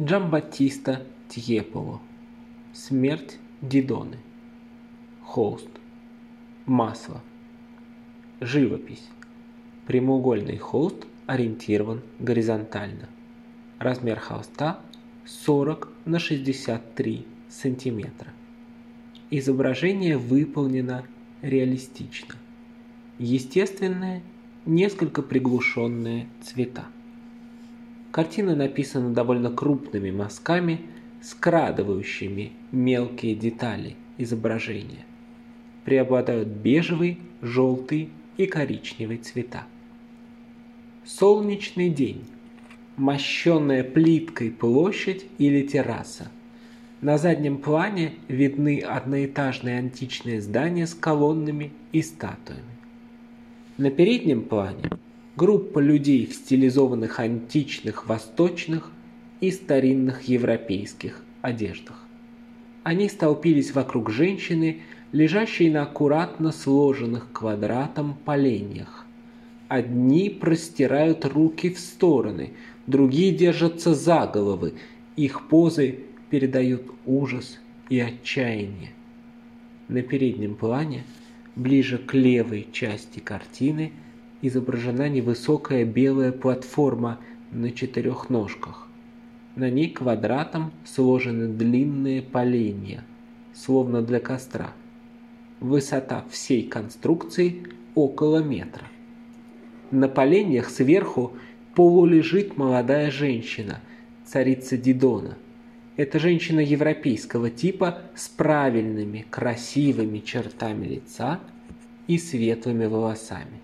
Джамбаттиста Тьеполо. Смерть Дидоны. Холст. Масло. Живопись. Прямоугольный холст ориентирован горизонтально. Размер холста 40 на 63 сантиметра. Изображение выполнено реалистично. Естественные, несколько приглушенные цвета. Картина написана довольно крупными мазками, скрадывающими мелкие детали изображения. Преобладают бежевый, желтый и коричневый цвета. Солнечный день. Мощенная плиткой площадь или терраса. На заднем плане видны одноэтажные античные здания с колоннами и статуями. На переднем плане группа людей в стилизованных античных, восточных и старинных европейских одеждах. Они столпились вокруг женщины, лежащей на аккуратно сложенных квадратом поленьях. Одни простирают руки в стороны, другие держатся за головы, их позы передают ужас и отчаяние. На переднем плане, ближе к левой части картины, изображена невысокая белая платформа на четырех ножках. На ней квадратом сложены длинные поленья, словно для костра. Высота всей конструкции около метра. На поленьях сверху полулежит молодая женщина, царица Дидона. Это женщина европейского типа с правильными, красивыми чертами лица и светлыми волосами.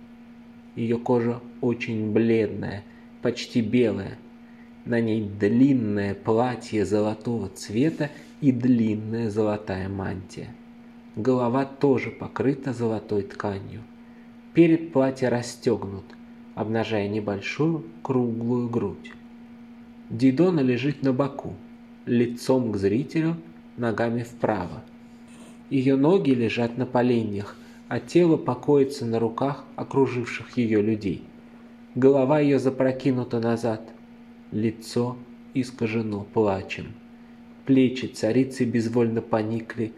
Ее кожа очень бледная, почти белая. На ней длинное платье золотого цвета и длинная золотая мантия. Голова тоже покрыта золотой тканью. Перед платье расстегнут, обнажая небольшую круглую грудь. Дидона лежит на боку, лицом к зрителю, ногами вправо. Ее ноги лежат на поленьях, а тело покоится на руках окруживших ее людей. Голова ее запрокинута назад, лицо искажено плачем. Плечи царицы безвольно поникли,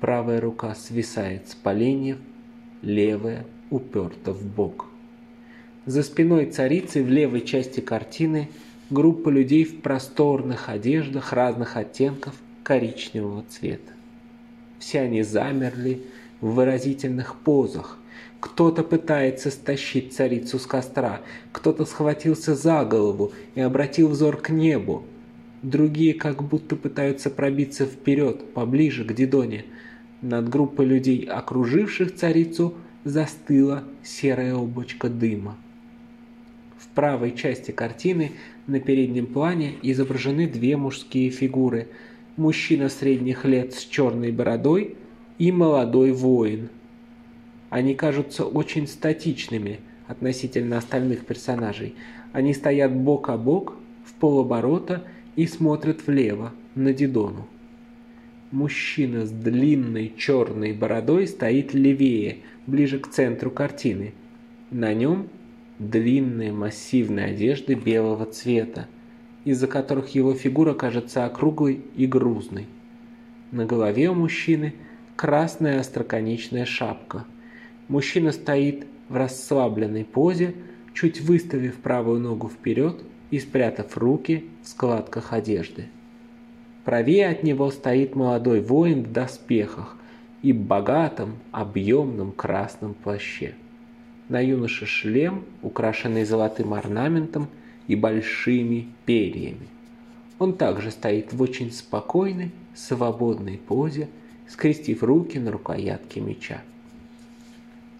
правая рука свисает с поленьев, левая уперта в бок. За спиной царицы в левой части картины группа людей в просторных одеждах разных оттенков коричневого цвета. Все они замерли, в выразительных позах. Кто-то пытается стащить царицу с костра, кто-то схватился за голову и обратил взор к небу. Другие как будто пытаются пробиться вперед, поближе к Дидоне. Над группой людей, окруживших царицу, застыла серая облачко дыма. В правой части картины на переднем плане изображены две мужские фигуры. Мужчина средних лет с черной бородой и молодой воин. Они кажутся очень статичными относительно остальных персонажей. Они стоят бок о бок, в полоборота и смотрят влево, на Дидону. Мужчина с длинной черной бородой стоит левее, ближе к центру картины. На нем длинные массивные одежды белого цвета, из-за которых его фигура кажется округлой и грузной. На голове у мужчины красная остроконечная шапка. Мужчина стоит в расслабленной позе, чуть выставив правую ногу вперед и спрятав руки в складках одежды. Правее от него стоит молодой воин в доспехах и богатом, объемном красном плаще. На юноше шлем, украшенный золотым орнаментом и большими перьями. Он также стоит в очень спокойной, свободной позе, скрестив руки на рукоятке меча.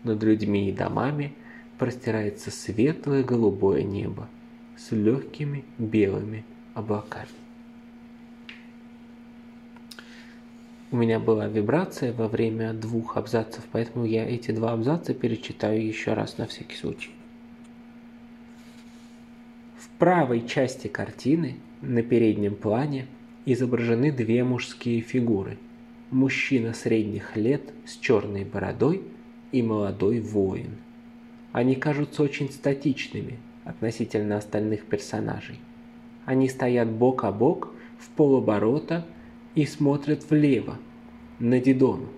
Над людьми и домами простирается светлое голубое небо с легкими белыми облаками. У меня была вибрация во время двух абзацев, поэтому я эти два абзаца перечитаю еще раз на всякий случай. В правой части картины на переднем плане изображены две мужские фигуры – мужчина средних лет с черной бородой и молодой воин. Они кажутся очень статичными относительно остальных персонажей. Они стоят бок о бок в полоборота и смотрят влево, на Дидону.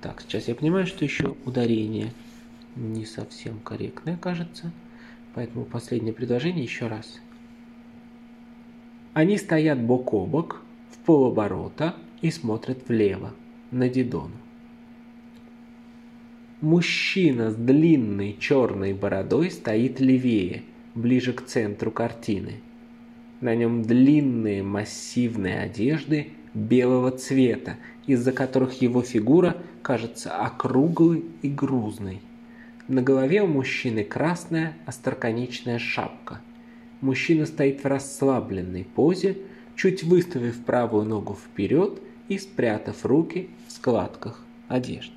Так, сейчас я понимаю, что еще ударение не совсем корректное, кажется. Поэтому последнее предложение еще раз. Они стоят бок о бок в полоборота и смотрят влево, на Дидону. Мужчина с длинной черной бородой стоит левее, ближе к центру картины. На нем длинные массивные одежды белого цвета, из-за которых его фигура кажется округлой и грузной. На голове у мужчины красная остроконечная шапка. Мужчина стоит в расслабленной позе, чуть выставив правую ногу вперед и спрятав руки в складках одежды.